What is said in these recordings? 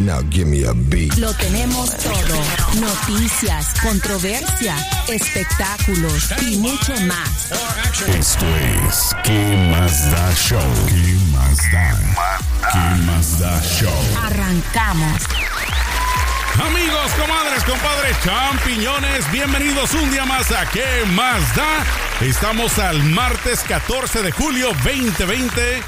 Now give me a beat. Lo tenemos todo. Noticias, controversia, espectáculos y mucho más. Esto es ¿Qué más da show? ¿Qué más da? ¿Qué más da show? Arrancamos. Amigos, comadres, compadres, champiñones, bienvenidos un día más a ¿Qué más da? Estamos al martes 14 de julio 2020.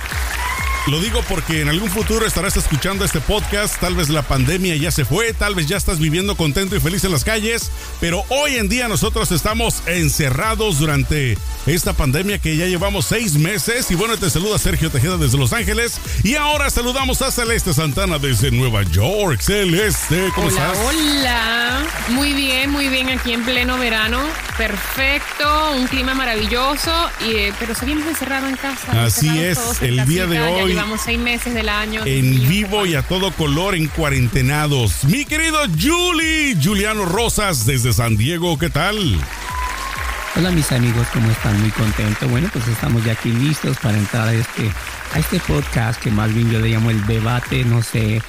Lo digo porque en algún futuro estarás escuchando este podcast, tal vez la pandemia ya se fue, tal vez ya estás viviendo contento y feliz en las calles, pero hoy en día nosotros estamos encerrados durante esta pandemia que ya llevamos seis meses. Y bueno, te saluda Sergio Tejeda desde Los Ángeles y ahora saludamos a Celeste Santana desde Nueva York. Celeste, ¿cómo hola, estás? Hola, muy bien, muy bien aquí en pleno verano, perfecto, un clima maravilloso, y, eh, pero seguimos encerrados en casa. Así es, el día de hoy- llevamos seis meses del año. En vivo y a todo color en cuarentenados. Mi querido Julie, Juliano Rosas desde San Diego, ¿qué tal? Hola mis amigos, ¿cómo están? Muy contento. Bueno, pues estamos ya aquí listos para entrar a este, a este podcast que más bien yo le llamo el debate, no sé,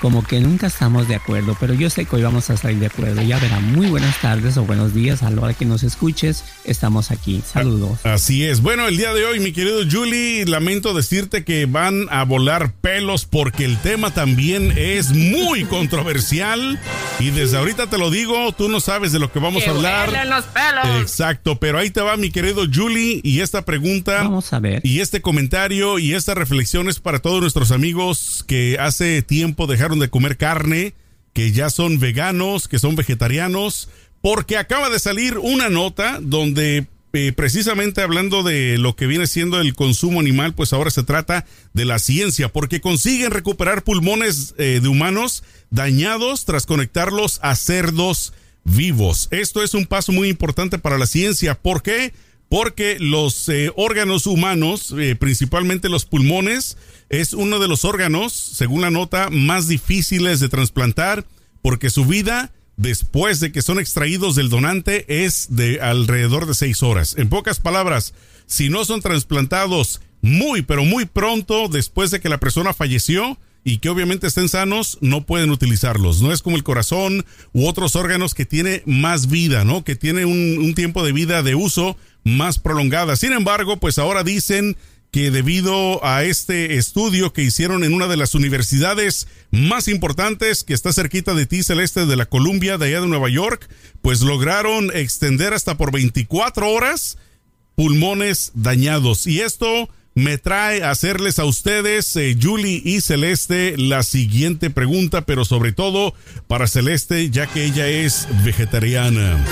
como que nunca estamos de acuerdo, pero yo sé que hoy vamos a salir de acuerdo. Ya verán, muy buenas tardes o buenos días a la hora que nos escuches. Estamos aquí. Saludos. Así es. Bueno, el día de hoy, mi querido Julie, lamento decirte que van a volar pelos porque el tema también es muy controversial. Y desde ahorita te lo digo, tú no sabes de lo que vamos que a hablar. los pelos. Exacto, pero ahí te va mi querido Julie y esta pregunta Vamos a ver. y este comentario y esta reflexión es para todos nuestros amigos que hace tiempo dejaron de comer carne, que ya son veganos, que son vegetarianos, porque acaba de salir una nota donde eh, precisamente hablando de lo que viene siendo el consumo animal, pues ahora se trata de la ciencia, porque consiguen recuperar pulmones eh, de humanos dañados tras conectarlos a cerdos vivos. Esto es un paso muy importante para la ciencia. ¿Por qué? Porque los eh, órganos humanos, principalmente los pulmones, es uno de los órganos, según la nota, más difíciles de trasplantar, porque su vida, después de que son extraídos del donante, es de alrededor de seis horas. En pocas palabras, si no son trasplantados muy, pero muy pronto, después de que la persona falleció, y que obviamente estén sanos, no pueden utilizarlos. No es como el corazón u otros órganos que tiene más vida, ¿no? Que tiene un, un tiempo de vida de uso más prolongada. Sin embargo, pues ahora dicen que debido a este estudio que hicieron en una de las universidades más importantes que está cerquita de ti, Celeste, de la Columbia, de allá de Nueva York, pues lograron extender hasta por 24 horas pulmones dañados. Y esto me trae a hacerles a ustedes, eh, Julie y Celeste, la siguiente pregunta, pero sobre todo para Celeste, ya que ella es vegetariana.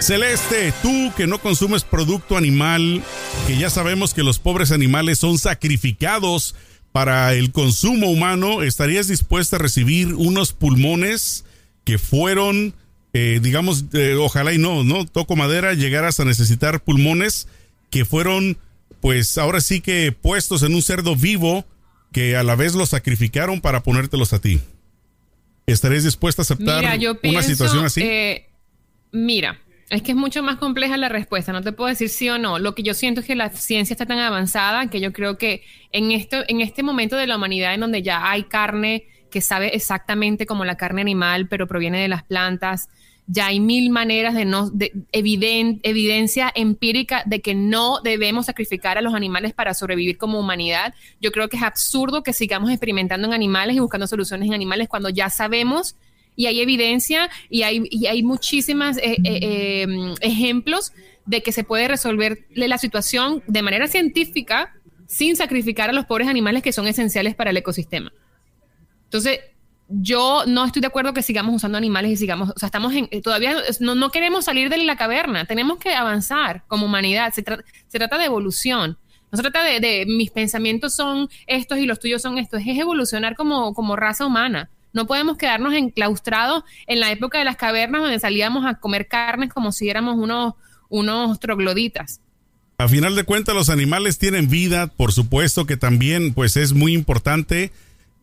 Celeste, tú que no consumes producto animal, que ya sabemos que los pobres animales son sacrificados para el consumo humano, ¿estarías dispuesta a recibir unos pulmones que fueron, eh, digamos, eh, ojalá y no, no toco madera, llegaras a necesitar pulmones que fueron, pues ahora sí que puestos en un cerdo vivo que a la vez los sacrificaron para ponértelos a ti? ¿Estarías dispuesta a aceptar Mira, yo una situación así? eh, mira, es que es mucho más compleja la respuesta, no te puedo decir sí o no. Lo que yo siento es que la ciencia está tan avanzada que yo creo que en, esto, en este momento de la humanidad en donde ya hay carne que sabe exactamente como la carne animal, pero proviene de las plantas, ya hay mil maneras de no, de eviden- evidencia empírica de que no debemos sacrificar a los animales para sobrevivir como humanidad. Yo creo que es absurdo que sigamos experimentando en animales y buscando soluciones en animales cuando ya sabemos y hay evidencia y hay, y hay muchísimos ejemplos de que se puede resolver la situación de manera científica sin sacrificar a los pobres animales que son esenciales para el ecosistema. Entonces, yo no estoy de acuerdo que sigamos usando animales y sigamos, o sea, estamos en, eh, todavía no, no queremos salir de la caverna, tenemos que avanzar como humanidad, se, tra- se trata de evolución. No se trata de, de mis pensamientos son estos y los tuyos son estos, es evolucionar como, como raza humana. No podemos quedarnos enclaustrados en la época de las cavernas donde salíamos a comer carnes como si éramos unos, unos trogloditas. A final de cuentas, los animales tienen vida, por supuesto que también, pues es muy importante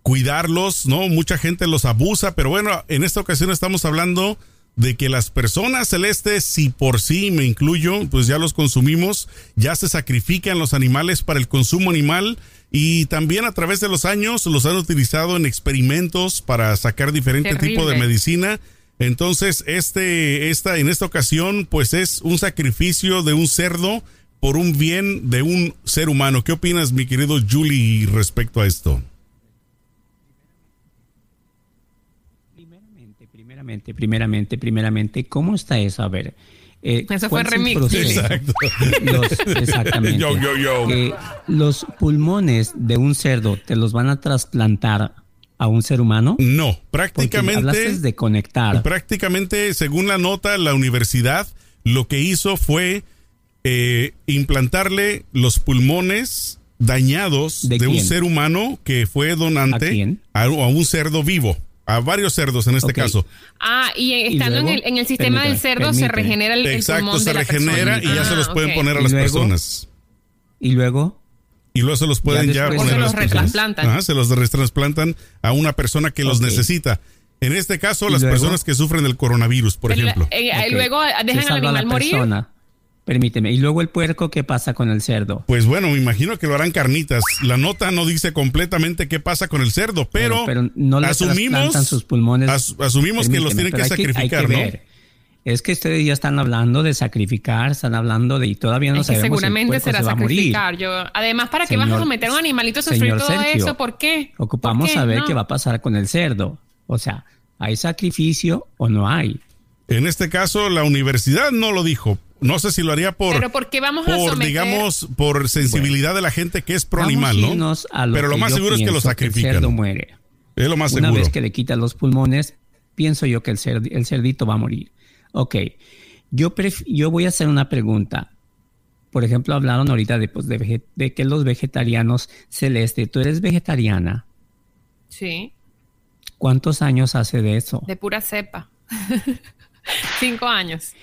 cuidarlos, ¿no? Mucha gente los abusa, pero bueno, en esta ocasión estamos hablando de que las personas celestes, si por sí me incluyo, pues ya los consumimos, ya se sacrifican los animales para el consumo animal y también a través de los años los han utilizado en experimentos para sacar diferente tipo de medicina. Entonces, este, esta, en esta ocasión, pues es un sacrificio de un cerdo por un bien de un ser humano. ¿Qué opinas, mi querido Julie, respecto a esto? Primeramente, primeramente, primeramente, primeramente, ¿cómo está eso? A ver. Eh, eso fue remix. Exacto. Los, exactamente. Yo, yo, yo. Eh, los pulmones de un cerdo te los van a trasplantar a un ser humano? No, prácticamente. de conectar. Prácticamente, según la nota, la universidad lo que hizo fue eh, implantarle los pulmones dañados de, un ser humano que fue donante ¿A, un cerdo vivo. A varios cerdos en este caso. Ah, y estando en, el, en, el, sistema del cerdo se regenera el, Exacto, pulmón se regenera y ya se los ah, pueden poner a las personas. ¿Y luego? Y luego se los pueden ya, poner se los retransplantan. se los retransplantan a una persona que los necesita. En este caso, las personas que sufren del coronavirus, por ejemplo. Eh, Luego dejan al animal morir. Permíteme. ¿Y luego el puerco qué pasa con el cerdo? Pues bueno, me imagino que lo harán carnitas. La nota no dice completamente qué pasa con el cerdo, pero, pero, no le asumimos sus pulmones. asumimos que los tienen que sacrificar, ¿no? Es que ustedes ya están hablando de sacrificar, están hablando de y todavía no es sabemos seguramente será se sacrificar. Yo, además, ¿para qué vas a someter a un animalito a sufrir todo eso? ¿Por qué? Ocupamos saber qué va a pasar con el cerdo. O sea, ¿hay sacrificio o no hay? En este caso, la universidad no lo dijo, no sé si lo haría por, pero porque vamos a por digamos, por sensibilidad de la gente que es pro animal, ¿no? pero lo más seguro es que lo sacrifican. el cerdo muere. Es lo más Una seguro. vez que le quitan los pulmones, pienso yo que el, el cerdito va a morir. Ok, yo, yo voy a hacer una pregunta. Por ejemplo, hablaron ahorita de, pues, de, de que los vegetarianos celeste, ¿tú eres vegetariana? Sí. ¿Cuántos años hace de eso? De pura cepa. Cinco años.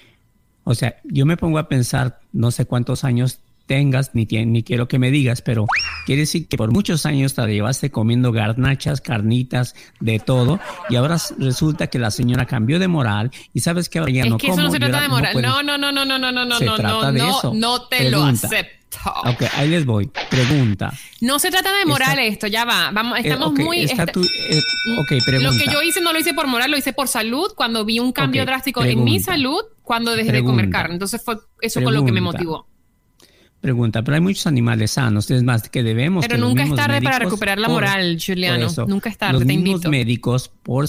O sea, yo me pongo a pensar, no sé cuántos años tengas, ni, ni quiero que me digas, pero quiere decir que por muchos años te llevaste comiendo garnachas, carnitas, de todo, y ahora resulta que la señora cambió de moral y sabes que ahora ya es no que Eso no se trata de moral. No, no, no, no, no, no, no, no, se no, trata no, de eso. no te lo acepto. Ok, ahí les voy. Pregunta. No se trata de moral esto, ya va. Vamos, estamos muy. Está tu, eh, ok, pregunta. Lo que yo hice no lo hice por moral, lo hice por salud. Cuando vi un cambio drástico en mi salud, cuando dejé de comer carne. Entonces fue eso con lo que me motivó. Pregunta, pero hay muchos animales sanos, es más que debemos. Pero nunca es tarde para recuperar la moral, Juliano. nunca es tarde, los te mismos médicos por,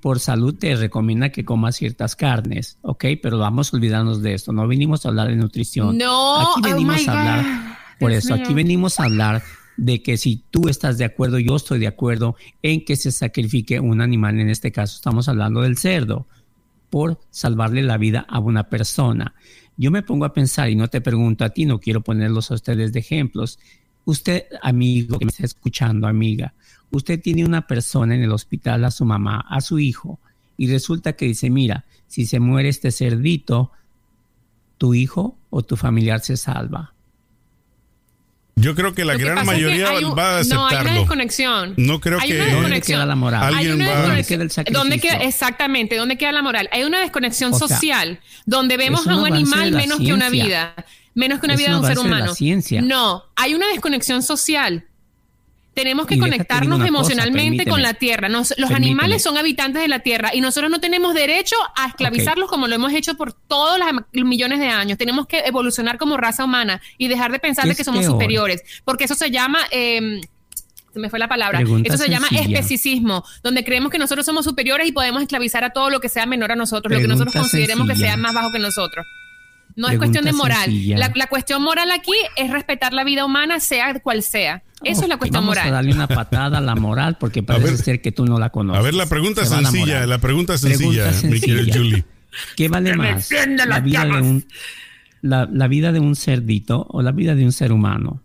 por salud te recomiendan que comas ciertas carnes, ¿ok? Pero vamos a olvidarnos de esto. No venimos a hablar de nutrición. No, aquí oh venimos a hablar. Por eso, aquí venimos a hablar de que si tú estás de acuerdo, yo estoy de acuerdo en que se sacrifique un animal. En este caso, estamos hablando del cerdo por salvarle la vida a una persona. Yo me pongo a pensar y no te pregunto a ti, no quiero ponerlos a ustedes de ejemplos. Usted, amigo que me está escuchando, amiga, usted tiene una persona en el hospital, a su mamá, a su hijo, y resulta que dice, mira, si se muere este cerdito, tu hijo o tu familiar se salva. Yo creo que la gran mayoría va a aceptarlo. No, hay una desconexión. No creo hay que... Una ¿Dónde queda la moral? Alguien va... ¿Dónde queda el sacrificio? ¿Dónde queda, exactamente, ¿dónde queda la moral? Hay una desconexión social donde vemos a un animal menos que una vida. Menos que una vida de un ser humano. No, hay una desconexión social. Tenemos que conectarnos emocionalmente con la tierra. los animales son habitantes de la tierra y nosotros no tenemos derecho a esclavizarlos como lo hemos hecho por todos los millones de años. Tenemos que evolucionar como raza humana y dejar de pensar de que somos superiores, porque eso se llama... Eh, se me fue la palabra. eso se llama especicismo, donde creemos que nosotros somos superiores y podemos esclavizar a todo lo que sea menor a nosotros, lo que nosotros consideremos que sea más bajo que nosotros. No es cuestión de moral. La, cuestión moral aquí es respetar la vida humana, sea cual sea. Eso es la cuestión Vamos moral. A darle una patada a la moral porque parece ser que tú no la conoces. A ver, la pregunta es sencilla, la, pregunta sencilla, mi querido Julie. ¿Qué vale más? La vida, de un, la, vida de un cerdito o la vida de un ser humano?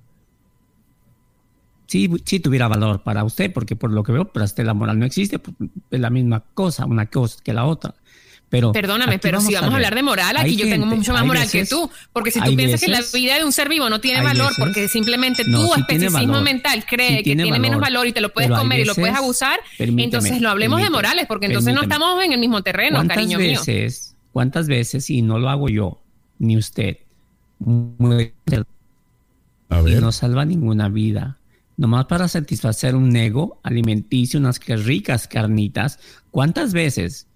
Sí, sí tuviera valor para usted, porque por lo que veo, para usted la moral no existe, es la misma cosa, una cosa que la otra. Pero Perdóname, pero si vamos a hablar de moral, Hay aquí yo tengo mucho más moral que tú. Porque si tú piensas que la vida de un ser vivo no tiene valor veces- porque simplemente No, tu especicismo valor. mental cree que tiene tiene menos valor. y te lo puedes comer y lo puedes abusar, entonces lo hablemos de morales, porque entonces no estamos en el mismo terreno, ¿Cuántas cariño mío. veces, cuántas veces, y no lo hago yo, ni usted, muere A y no salva ninguna vida? Nomás para satisfacer un ego alimenticio, unas que ricas carnitas. ¿Cuántas veces?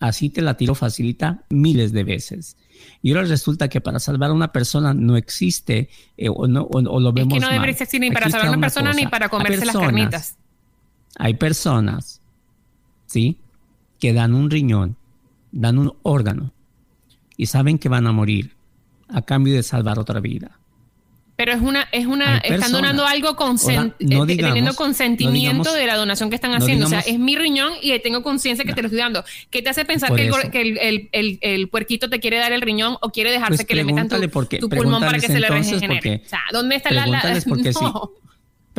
Así te la tiro facilita miles de veces. Y ahora resulta que para salvar a una persona no existe eh, o, no, o, o lo Es vemos que no debería existir ni para salvar a una persona ni para comerse las carnitas. Hay personas, ¿sí? Que dan un riñón, dan un órgano y saben que van a morir a cambio de salvar otra vida. Pero es una, es una, están personas. donando algo consen- Ahora, no eh, digamos- teniendo no consentimiento digamos- de la donación que están no haciendo. o sea, es mi riñón y tengo conciencia que te lo estoy dando. ¿Qué te hace pensar que, el, que el, el- el- el puerquito te quiere dar el riñón o quiere dejarse Pues que le metan tu, pulmón para que se le regenere? O sea, ¿dónde está la... la Pregúntales porque sí.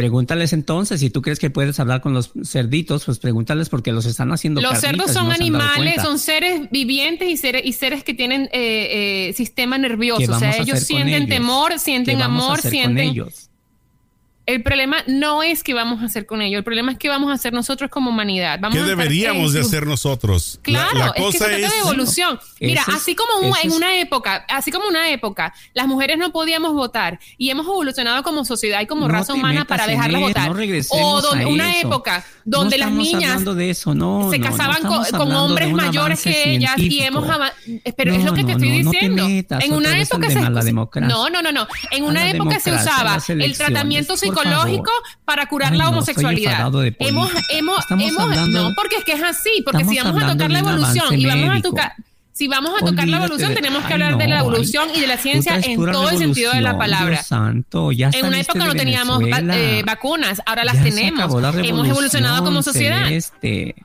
Pregúntales entonces, si tú crees que puedes hablar con los cerditos, pues pregúntales porque los están haciendo Los cerdos son no animales, son seres vivientes y seres, y seres que tienen eh, eh, sistema nervioso. ¿Qué O sea, ellos sienten ellos? temor, ¿Qué sienten amor, sienten... ellos? El problema no es qué vamos a hacer con ello, el problema es qué vamos a hacer nosotros como humanidad. Vamos ¿Qué a deberíamos de hacer nosotros? La- Claro, la, es que se trata es, de evolución. Mira, es- así como un- en es- una época, así como una época, las mujeres no podíamos votar y hemos evolucionado como sociedad y como No raza humana para dejarlas eso, votar. no regresemos o donde- a una eso. época donde No las niñas hablando de eso, no, se no, no casaban con- hombres mayores que ellas y hemos pero es lo que No, te no, estoy no te diciendo. metas en una época se la. No, no, no, no. En A una época se usaba el tratamiento por favor. para curar Ay, la no, homosexualidad. de hemos hemos Estamos hemos hablando- no, porque es que es así, porque si vamos a tocar la evolución y vamos a tocar si vamos a tocar la evolución, de- tenemos que Ay, hablar de la no, evolución ay, y de la ciencia en todo el sentido de la palabra. Dios santo, ya En una época no teníamos va- eh, vacunas, ahora las Ya tenemos. la Hemos evolucionado como sociedad. Celeste,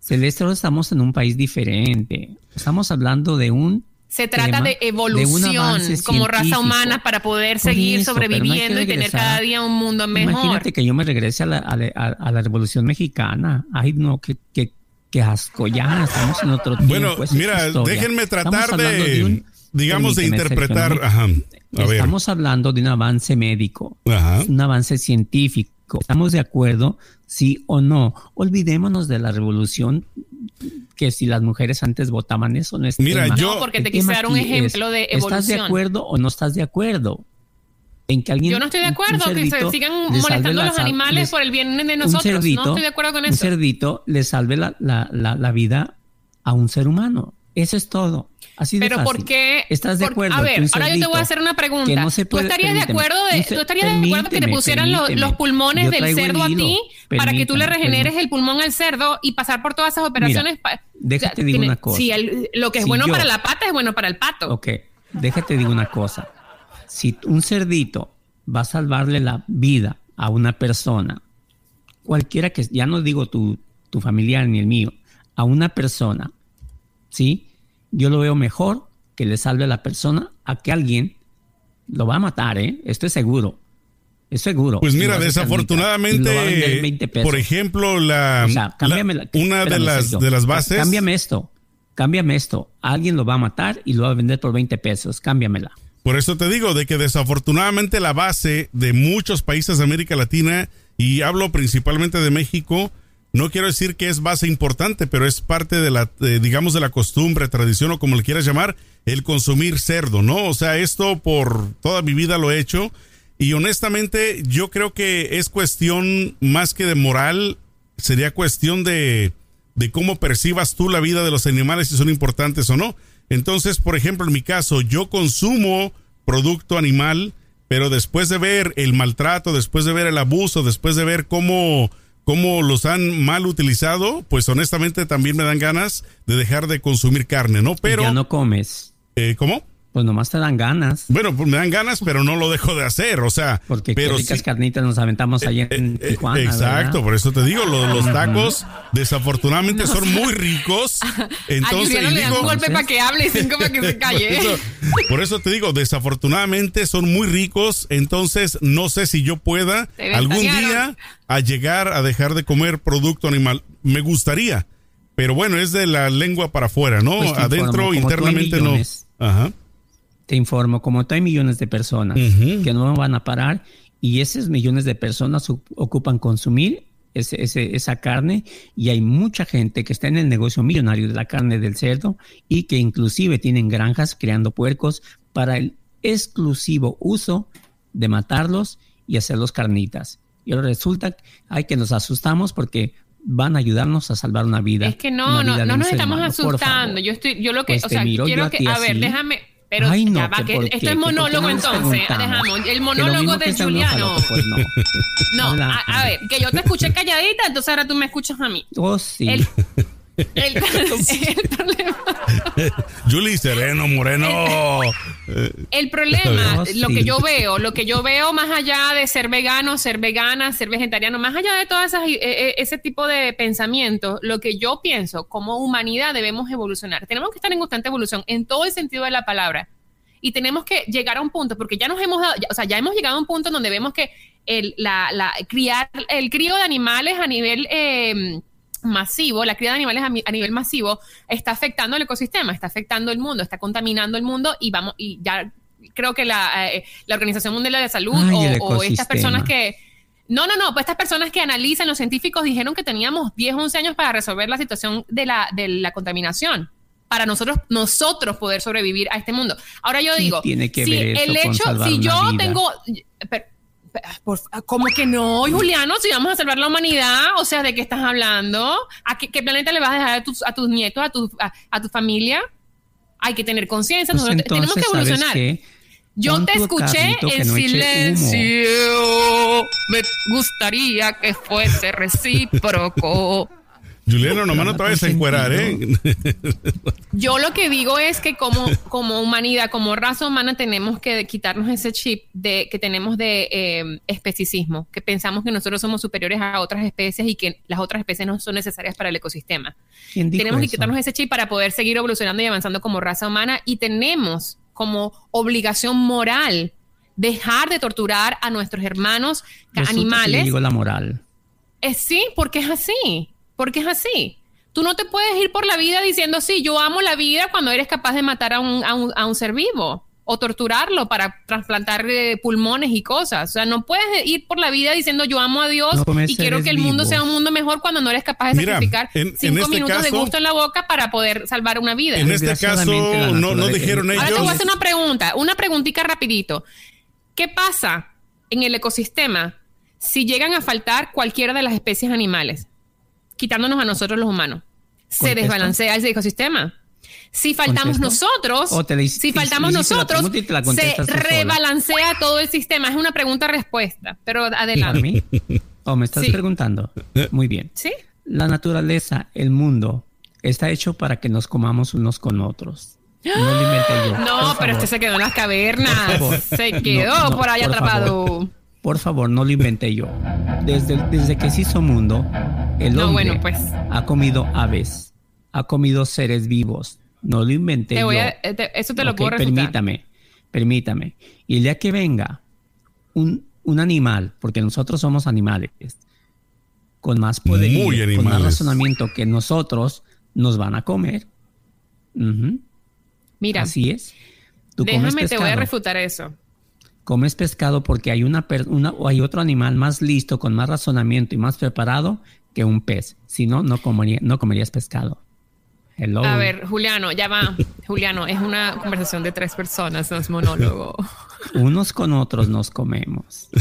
Celeste, ahora estamos en un país diferente. Estamos hablando de un Se trata de evolución como raza humana para poder seguir eso, sobreviviendo que y tener cada día un mundo mejor. Imagínate que yo me regrese a la, a la- a- a la Revolución Mexicana. Ay, no, qué, qué, qué asco. Ya estamos en otro tiempo. Bueno, es mira, déjenme tratar de, un- digamos, de interpretar. Ajá. A ver. Estamos hablando de un avance médico, Ajá. un avance científico. ¿Estamos de acuerdo? Sí o no. Olvidémonos de la revolución, que si las mujeres antes votaban eso no es Mira, tema. yo- No, porque te quise dar un ejemplo es, de ¿Estás de evolución. acuerdo o no estás de acuerdo? En que alguien, Yo no estoy de un acuerdo que se cerdito sigan le salve molestando la a los animales les- por el bien de un nosotros. cerdito, no estoy de acuerdo con un eso. cerdito le salve la, la, la, la vida a un ser humano. Eso es todo. Así de Pero fácil. ¿por qué? ¿Estás de acuerdo? A ver, ahora yo te voy a hacer una pregunta. no puede- ¿Tú estarías de acuerdo, de, ¿tú estarías de acuerdo que te pusieran los, los pulmones del cerdo a ti para que tú le regeneres el pulmón al cerdo y pasar por todas esas operaciones? pa- déjate digo una cosa. Si el- lo que es Si bueno yo- para la pata es bueno para el pato. Ok, déjate digo una cosa. Si un cerdito va a salvarle la vida a una persona, cualquiera que, ya no digo tu, tu familiar ni el mío, a una persona, ¿sí? Yo lo veo mejor que le salve a la persona a que alguien lo va a matar, ¿eh? Esto es seguro. Es seguro. Pues mira, desafortunadamente, 20 pesos. por ejemplo, la, O sea, cámbiame la- la- una de las de las bases. Cámbiame esto. Cámbiame esto. Alguien lo va a matar y lo va a vender por 20 pesos. Cámbiamela. Por eso te digo de que desafortunadamente la base de muchos países de América Latina, y hablo principalmente de México, no quiero decir que es base importante, pero es parte de la, digamos, de la costumbre, tradición o como le quieras llamar, el consumir cerdo, ¿no? O sea, esto por toda mi vida lo he hecho. Y honestamente, yo creo que es cuestión más que de moral, sería cuestión de, de cómo percibas tú la vida de los animales, si son importantes o no. Entonces, por ejemplo, en mi caso, yo consumo producto animal, pero después de ver el maltrato, después de ver el abuso, después de ver cómo, cómo los han mal utilizado, pues honestamente también me dan ganas de dejar de consumir carne, ¿no? Pero, ya no comes. eh, ¿cómo? Pues nomás te dan ganas. Bueno, pues me dan ganas, pero no lo dejo de hacer, o sea, Porque pero qué ricas sí- carnitas nos aventamos allá en eh, Tijuana. Exacto, ¿verdad? por eso te digo, lo- los, tacos desafortunadamente son muy ricos. a Entonces, Juliano y le dan un golpe para que hable y cinco para que se por, calle. eso, por eso te digo, desafortunadamente son muy ricos, entonces no sé si yo pueda algún día a llegar a dejar de comer producto animal. Me gustaría, Pero bueno, es de la lengua para afuera, ¿no? Pues Adentro, informo, internamente no. Ajá. Te informo, como tú hay millones de personas que no van a parar y esos millones de personas ocupan consumir ese- ese- esa carne y hay mucha gente que está en el negocio millonario de la carne del cerdo y que inclusive tienen granjas creando puercos para el exclusivo uso de matarlos y hacerlos carnitas. Y ahora resulta ay, que nos asustamos porque van a ayudarnos a salvar una vida. Es que no, no, no nos estamos humano, asustando. Yo estoy, yo lo que, Pues o te sea, miro quiero a que, a ver, así. déjame, pero Ay, no, ya va, que esto es monólogo entonces. Dejamos, el monólogo de Juliano. pues no. No, a, a ver, que yo te escuché calladita, entonces ahora tú me escuchas a mí. Oh, sí. El, el, el problema, Julie Sereno Moreno. el problema, Oh, lo que yo veo, lo que yo veo más allá de ser vegano, ser vegana, ser vegetariano, más allá de todo esas, eh, eh, ese tipo de pensamientos, lo que yo pienso, como humanidad debemos evolucionar. Tenemos que estar en constante evolución en todo el sentido de la palabra. Y tenemos que llegar a un punto, porque ya nos hemos dado, ya- o sea, ya hemos llegado a un punto donde vemos que el, la, la- criar, el crío de animales a nivel eh, masivo, la cría de animales a, mi- a nivel masivo, está afectando el ecosistema, está afectando el mundo, está contaminando el mundo y vamos, y ya creo que la, eh, la Organización Mundial de la Salud Ay, o, o estas personas que no, no, no, pues estas personas que analizan, los científicos dijeron que teníamos 10, 11 años para resolver la situación de la, de la contaminación. Para nosotros, nosotros poder sobrevivir a este mundo. Ahora yo ¿Qué digo, tiene que si ver eso el hecho, si yo vida? tengo, pero, por- ¿Cómo que no, Juliano? Si vamos a salvar la humanidad, o sea, ¿de qué estás hablando? ¿A qué, qué planeta le vas a dejar a tus, a tus nietos, a tu, a, a tu familia? Hay que tener conciencia, Pues nosotros tenemos que entonces, ¿sabes evolucionar. qué? Yo te escuché en no silencio. Me gustaría que fuese recíproco. Juliano, nomás no te vayas a encuerar, ¿eh? Yo lo que digo es que como, como humanidad, como raza humana, tenemos que quitarnos ese chip de, que tenemos de eh, especicismo, que pensamos que nosotros somos superiores a otras especies y que las otras especies no son necesarias para el ecosistema. ¿Quién dijo Tenemos que quitarnos ese chip para poder seguir evolucionando y avanzando como raza humana y tenemos como obligación moral dejar de torturar a nuestros hermanos Resulta que animales. le digo la moral. Eh, sí, porque es así, porque es así. Tú no te puedes ir por la vida diciendo, sí, yo amo la vida cuando eres capaz de matar a un, a un, a un ser vivo o torturarlo para trasplantar eh, pulmones y cosas. O sea, no puedes ir por la vida diciendo, yo amo a Dios No y quiero que el mundo vivos. sea un mundo mejor cuando no eres capaz de Mira, sacrificar en- en cinco este minutos de gusto en la boca para poder salvar una vida. En este caso, no, no dijeron Ahora te voy a ellos. hacer una pregunta, una preguntita rapidito. ¿Qué pasa en el ecosistema si llegan a faltar cualquiera de las especies animales, quitándonos a nosotros los humanos? Se desbalancea el ecosistema. Si faltamos ¿Contesto? nosotros, te si faltamos nosotros, se sola. rebalancea todo el sistema. Es una pregunta-respuesta, pero ¿A adelante. ¿O me estás Sí. preguntando? Muy bien. ¿Sí? La naturaleza, el mundo, está hecho para que nos comamos unos con otros. No lo inventé yo. No, Por pero favor. este se quedó en las cavernas. Se quedó No, no, por ahí por atrapado. favor. Por favor, no lo inventé yo. Desde, desde que se hizo mundo, el No, hombre bueno, pues. ha comido aves, ha comido seres vivos. No lo inventé Te yo. a- eh, te- eso te lo Ok, puedo refutar. Permítame, permítame. Y el día que venga un, un animal, porque nosotros somos animales, con más poder, Muy con más razonamiento que nosotros, nos van a comer. Mira, Así es. Tú comes déjame, te voy a refutar eso. Comes pescado porque hay una, o hay otro animal más listo, con más razonamiento y más preparado que un pez. Si no, no, comería- no comerías pescado. Hello. A ver, Juliano, ya va. Juliano, es una conversación de tres personas, no es monólogo. Unos con otros nos comemos.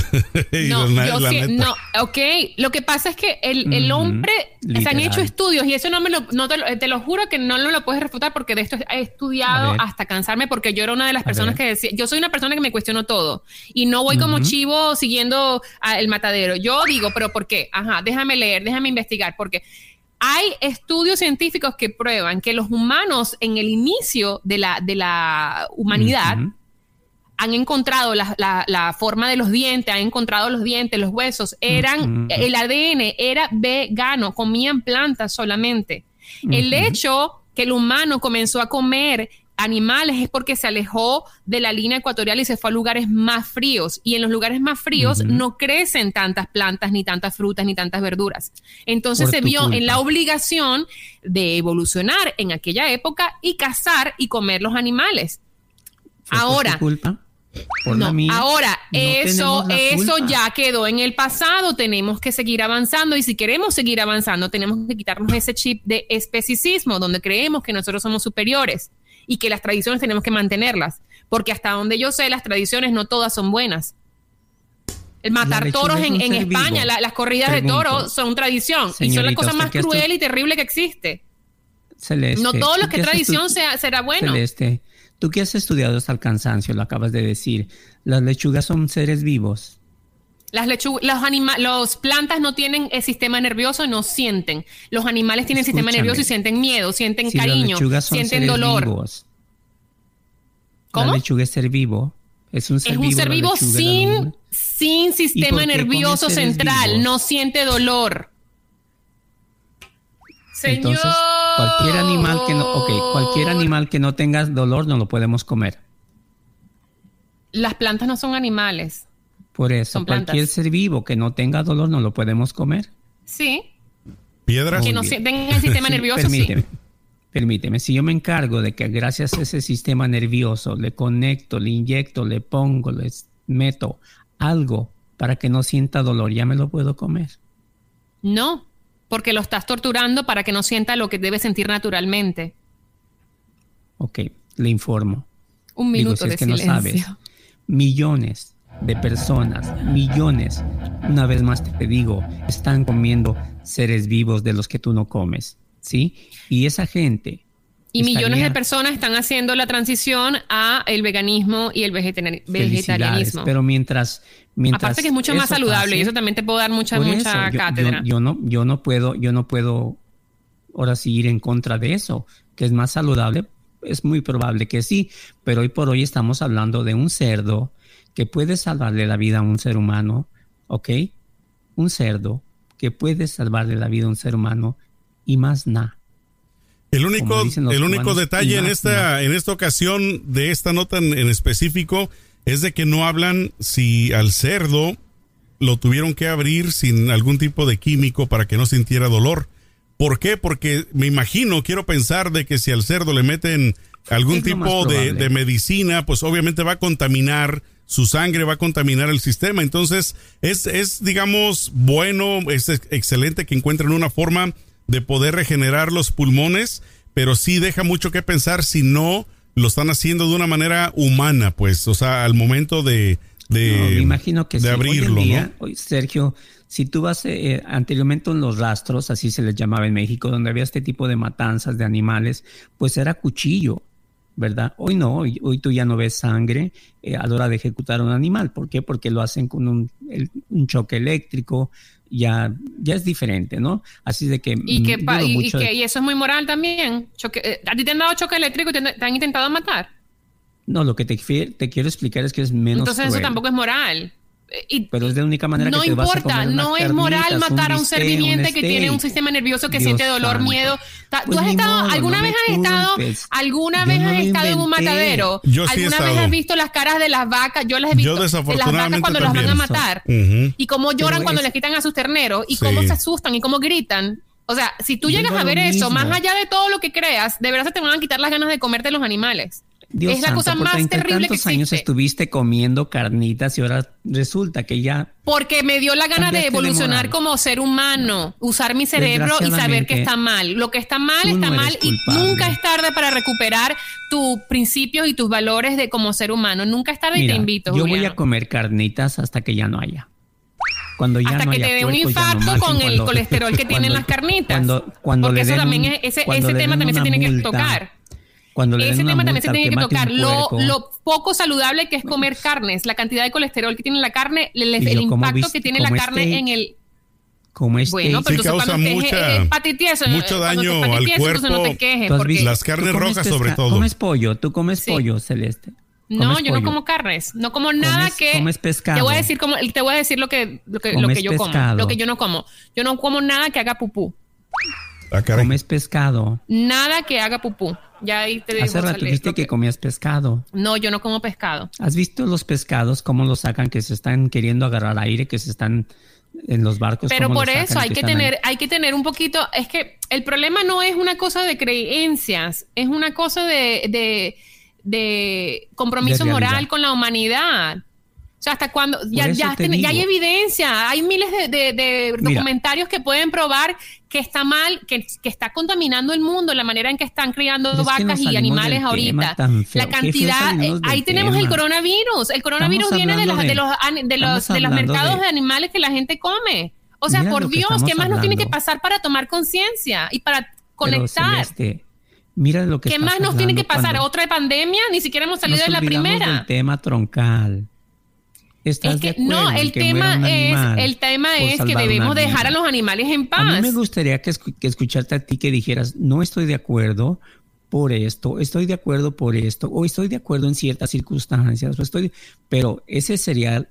No, yo la sí- no, ok. Lo que pasa es que el, el hombre, se han literal. hecho estudios y eso no me lo, no te, lo, te lo juro que no lo, lo puedes refutar porque de esto he estudiado hasta cansarme porque yo era una de las A personas ver. que decía, yo soy una persona que me cuestiono todo y no voy como chivo siguiendo a el matadero. Yo digo, pero ¿por qué? Ajá, déjame leer, déjame investigar porque hay estudios científicos que prueban que los humanos en el inicio de la, de la humanidad han encontrado la, la- la forma de los dientes, han encontrado los dientes, los huesos, eran, el ADN era vegano, comían plantas solamente. El hecho que el humano comenzó a comer animales es porque se alejó de la línea ecuatorial y se fue a lugares más fríos. Y en los lugares más fríos no crecen tantas plantas, ni tantas frutas, ni tantas verduras. Entonces Por se vio en la obligación de evolucionar en aquella época y cazar y comer los animales. ¿Fue por tu Ahora, culpa? No, mía. ahora, No eso, eso culpa. ya quedó en el pasado, tenemos que seguir avanzando y si queremos seguir avanzando, tenemos que quitarnos ese chip de especicismo, donde creemos que nosotros somos superiores y que las tradiciones tenemos que mantenerlas, porque hasta donde yo sé, las tradiciones no todas son buenas. El matar toros en, España, la- las corridas Pregunto. de toros son tradición y son la cosa ¿usted más cruel y terrible que existe. Celeste, No todo lo ¿tú que es tradición sea, será bueno. Celeste, tú que has estudiado hasta el cansancio, lo acabas de decir. Las lechugas son seres vivos. Las lechugas, los anima los plantas no tienen el sistema nervioso, no sienten. Los animales tienen sistema nervioso y sienten miedo, sienten Si cariño, son sienten dolor. vivos. ¿Cómo? La lechuga es ser vivo. Es un ser Es un vivo. ser la vivo lechuga, la sin, sin sistema nervioso central, vivos? no siente dolor. Señor. Entonces, cualquier animal que no, cualquier animal que no tenga dolor no lo podemos comer. Las plantas no son animales. Por eso, Son plantas. cualquier ser vivo que no tenga dolor no lo podemos comer. Sí, Piedras. que no tengan el sistema Sí, nervioso, permíteme, sí. permíteme. Si yo me encargo de que gracias a ese sistema nervioso le conecto, le inyecto, le pongo, le meto algo para que no sienta dolor, ya me lo puedo comer. No, porque lo estás torturando para que no sienta lo que debe sentir naturalmente. Ok, le informo. Un Digo, minuto si es que no sabes. Millones de personas, millones, una vez más te digo, están comiendo seres vivos de los que tú no comes, ¿sí? Y esa gente... Y millones de personas están haciendo la transición a el veganismo y el vegetarianismo. Pero mientras, mientras Aparte que es mucho más saludable y eso también te puedo dar mucha, mucha yo- cátedra. Yo, yo no, yo no puedo, yo no puedo ahora sí ir en contra de eso, que es más saludable. Es muy probable que sí, pero hoy por hoy estamos hablando de un cerdo que puede salvarle la vida a un ser humano, ¿ok? Un cerdo que puede salvarle la vida a un ser humano y más nada. El único, el único detalle en esta, en esta ocasión de esta nota en, en específico es de que no hablan si al cerdo lo tuvieron que abrir sin algún tipo de químico para que no sintiera dolor. ¿Por qué? Porque me imagino, quiero pensar de que si al cerdo le meten algún Es tipo de, de medicina, pues obviamente va a contaminar su sangre, va a contaminar el sistema. Entonces, es, es digamos, bueno, es ex- excelente que encuentren una forma de poder regenerar los pulmones, pero sí deja mucho que pensar si no lo están haciendo de una manera humana, pues, o sea, al momento de, de, No, me imagino que de sí. abrirlo, Hoy en día, ¿no? hoy, Sergio, si tú vas eh, anteriormente en los rastros, así se les llamaba en México, donde había este tipo de matanzas de animales, pues era cuchillo, ¿verdad? Hoy no, hoy, hoy tú ya no ves sangre eh, a la hora de ejecutar un animal. ¿Por qué? Porque lo hacen con un, el- un choque eléctrico, ya, ya es diferente, ¿no? Así de que... Y, mm, que, y, de- que y eso es muy moral también. Choque- eh, ¿A ti te han dado choque eléctrico y te, te han intentado matar? No, lo que te, te quiero explicar es que es menos Entonces eso tampoco es moral. Y Pero es de única manera no que te vas a importa, comer no es moral matar a un ser viviente que steak. tiene un sistema nervioso que Dios siente dolor, santo. miedo. Ta- Pues ¿Tú has estado, modo, alguna no vez has estado, alguna Yo vez no has estado en un matadero? Yo sí ¿Alguna vez has visto las caras de las vacas? Yo las he visto. Yo de las vacas desafortunadamente cuando las van a matar. Y cómo lloran Pero cuando es- les quitan a sus terneros y Sí. cómo se asustan y cómo gritan. O sea, si tú llegas a ver eso, mismo. más allá de todo lo que creas, de verdad se te van a quitar las ganas de comerte los animales. Dios es la santo, cosa más terrible que tantos años existe. estuviste comiendo carnitas y ahora resulta que ya Porque me dio la gana de evolucionar como ser humano, usar mi cerebro y saber que está mal. Lo que está mal está no mal y nunca es tarde para recuperar tus principios y tus valores de como ser humano. Nunca es tarde y te invito. yo voy a comer carnitas hasta que ya no haya. Cuando ya Hasta no que haya te dé un no infarto con el colesterol que tienen las carnitas. Cuando, cuando Porque le eso den también es, ese, ese tema también se tiene que tocar. Cuando le den Ese una tema también se tiene que tocar. Lo, poco saludable que es comer carnes, la cantidad de colesterol que tiene la carne, el, impacto que tiene la como carne steak, en el... como este Bueno, pero Sí causa mucha- es mucho daño al no te cuerpo. quejes. ¿Tú has porque- visto? Las carnes ¿Tú comes rojas sobre todo. Comes pollo, tú comes Sí. pollo, Celeste. No, yo no como carnes, no como nada Comes- que comes pescado. Te voy a decir como te voy a decir lo que lo que, lo Comes que yo como, lo que yo no como. Yo no como nada que haga pupú. Ah. Comes pescado. Nada que haga pupú. Ya ahí te Hace rato dijiste que comías pescado. No, yo no como pescado. ¿Has visto los pescados cómo los sacan que se están queriendo agarrar aire, que se están en los barcos? Pero por sacan eso hay que ahí? tener, hay que tener un poquito, es que el problema no es una cosa de creencias, es una cosa de, de, de compromiso De moral con la humanidad. O sea, hasta cuando ya, ya, te ten- ya hay evidencia, hay miles de, de- de Mira. documentarios que pueden probar que está mal, que, que está contaminando el mundo, la manera en que están criando es vacas y animales ahorita. La cantidad, eh, ahí tenemos el coronavirus. El coronavirus Estamos viene de los, hablando de, los, de, los, de los mercados de- animales que la gente come. O sea, Mira por Dios, ¿qué más nos tiene que pasar para tomar conciencia y para conectar? Mira lo que ¿Qué más nos tiene que pasar? ¿Otra pandemia? Ni siquiera hemos salido nos de la primera. del tema troncal. ¿Estás Es que de acuerdo no, el que tema es, el tema es que debemos dejar a los animales en A mí paz. me gustaría que, que escucharte a ti que dijeras, no estoy de acuerdo por esto, estoy de acuerdo por esto, o estoy de acuerdo en ciertas circunstancias, o estoy, pero ese sería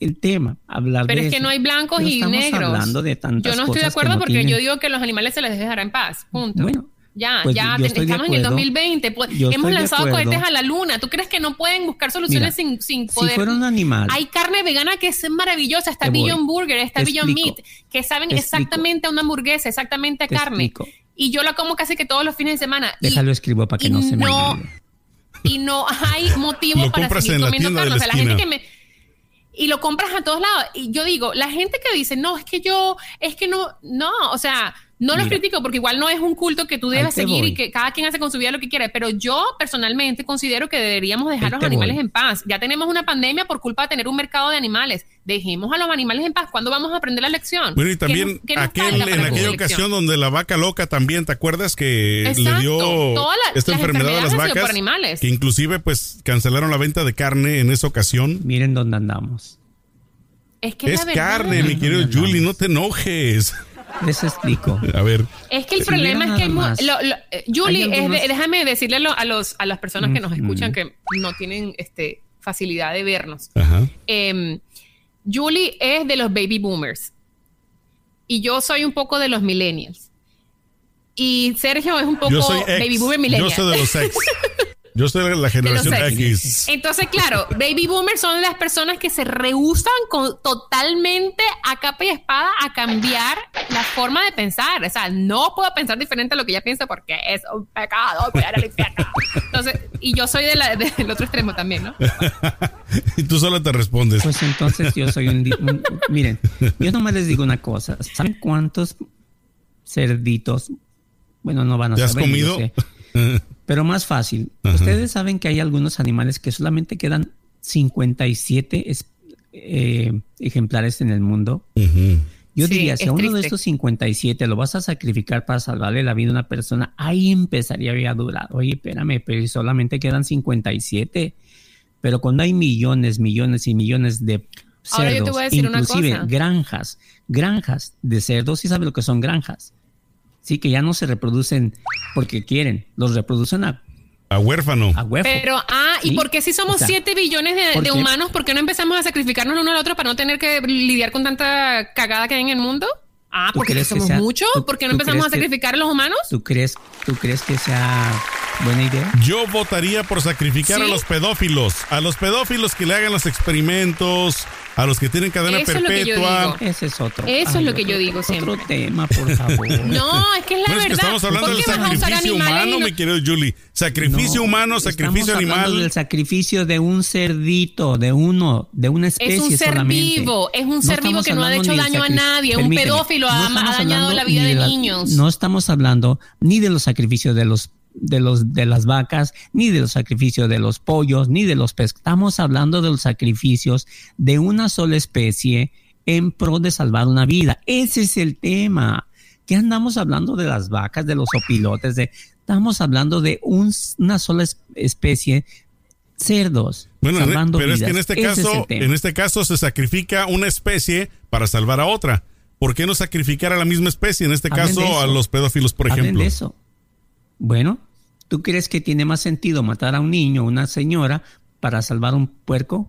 el tema, hablar Pero de es que eso. no hay blancos y estamos negros. hablando de tantas yo no estoy de acuerdo no porque tienen- yo digo que los animales se les dejará en paz. Punto. Bueno, ya, pues ya te- estamos en el acuerdo. 2020. pues, Yo hemos lanzado cohetes a la luna. ¿Tú crees que no pueden buscar soluciones Mira, sin, sin si poder? fuera un animal, Hay carne vegana que es maravillosa. Está. Beyond Burger, está Beyond. Meat, que saben exactamente a una hamburguesa, exactamente a Te carne. explico. Y yo la como casi que todos los fines de semana. Y- déjalo escribo para que y no se me no- olvide. y no hay motivo Lo para seguir en la comiendo carne. o sea, la gente que me y lo compras a todos lados. Y yo digo, la gente que dice, no, es que yo, es que no, no, o sea, no los Mira. critico porque igual no es un culto que tú te seguir voy. y que cada quien hace con su vida lo que quiere. Pero yo personalmente considero que deberíamos dejar Ahí los animales voy. en paz. Ya tenemos una pandemia por culpa de tener un mercado de animales. Dejemos a los animales en paz. ¿Cuándo vamos a aprender la lección? Bueno, y ¿Qué también qué aquel, en aquella ocasión donde la vaca loca también, ¿te acuerdas que le dio la- esta enfermedad a las vacas? por animales. Que inclusive pues cancelaron la venta de carne en esa ocasión. Miren dónde andamos. Es que Es la verdad. carne, mi querido. Julie, no te enojes. Les explico. A ver, Es que el problema es que hay lo- lo- eh, Julie, Hay es de- déjame decirle lo- a los a las personas que nos Ujú. escuchan que no tienen este facilidad de vernos. ajá. Em, Julie es de los baby boomers y yo soy un poco de los millennials. Y Sergio es un poco Yo soy ex. baby boomer Yo millennial. soy de los ex. Yo soy de la generación ex. X. Entonces, claro, baby boomers son las personas que se rehusan con, totalmente a capa y espada a cambiar la forma de pensar. O sea, no puedo pensar diferente a lo que ella piensa porque es un pecado, voy a ir al infierno. Entonces, y yo soy de la- del otro extremo también, ¿no? y tú solo te respondes. Pues entonces yo soy un, Miren, yo nomás les digo una cosa. ¿Saben cuántos cerditos? Bueno, no van a ¿Te has saber. comido? sé. Pero más fácil. Ajá. Ustedes saben que hay algunos animales que solamente quedan 57 es- eh, ejemplares en el mundo. Yo Sí, diría, si a uno de estos 57 lo vas a sacrificar para salvarle la vida a una persona, ahí empezaría a durar. Oye, espérame, pero solamente quedan 57. Pero cuando hay millones, millones y millones de cerdos, Ahora yo te voy a decir una inclusive cosa. granjas, granjas de cerdos, ¿sí sabes lo que son granjas? Sí, que ya no se reproducen porque quieren, los reproducen a, A huérfano. a huevo. Pero, ah, ¿y Sí. por qué si somos O sea, 7 billones de, ¿por de qué? humanos, por qué no empezamos a sacrificarnos uno al otro para no tener que lidiar con tanta cagada que hay en el mundo? Ah, ¿Tú porque somos sea- muchos, tú- ¿por qué no empezamos a que- sacrificar a los humanos? ¿Tú crees, ¿Tú crees que sea buena idea? Yo votaría por sacrificar ¿Sí? a los pedófilos. A los pedófilos que le hagan los experimentos, a los que tienen cadena Eso es lo que yo perpetua. digo. Ese es otro. Eso es lo que yo otro- digo Otro siempre. tema, por favor. No, es que es la Bueno, es que verdad. estamos hablando ¿Por del sacrificio humano, no- mi querido Julie. Sacrificio No, humano, estamos sacrificio hablando animal. del sacrificio de un cerdito, de uno, de una especie Es un ser solamente. vivo, es un ser vivo que no ha hecho daño a nadie, un Permíteme, ha- ha dañado la vida de la- niños. No estamos hablando ni de los sacrificios de los de los de las vacas, ni de los sacrificios de los pollos, ni de los pescados. Estamos hablando de los sacrificios de una sola especie en pro de salvar una vida. Ese es el tema. ¿Qué andamos hablando de las vacas, de los opilotes? De, estamos hablando de un- una sola es- especie, cerdos, Bueno, salvando pero es que en este Ese caso, en este caso se sacrifica una especie para salvar a otra. ¿Por qué no sacrificar a la misma especie? En este Hablen caso, a eso. los pedófilos, por Hablen ejemplo. de eso. Bueno, ¿tú crees que tiene más sentido matar a un niño o una señora para salvar un puerco?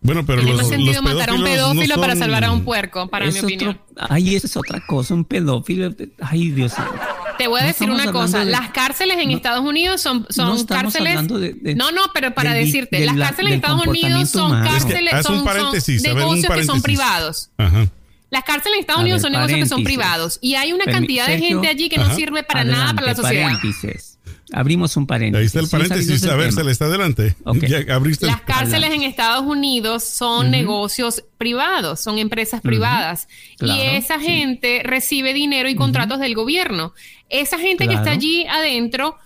Bueno, pero Tiene los, más sentido los matar a un no pedófilo para son- salvar a un puerco, para Es mi otro- opinión. Ay, esa es otra cosa, un pedófilo. Ay, Dios santo. Te voy a No decir una cosa. de- Las cárceles en no- Estados Unidos son, son no estamos cárceles. hablando de- de- no, no, pero para del- decirte, de las la- cárceles en Estados Unidos son humano. cárceles, son, un son paréntesis, a ver, un negocios que son privados. Ajá. Las cárceles en Estados Unidos ver, son negocios que son privados y hay una Permi- cantidad de Sergio, gente allí que no sirve para nada para la sociedad. paréntesis. Abrimos un paréntesis. Ahí está el paréntesis. A ver, se le está adelante. Ya abriste Las cárceles en Estados Unidos son negocios privados, son empresas privadas. Claro, y esa sí. gente recibe dinero y contratos del gobierno. Esa gente que está allí adentro.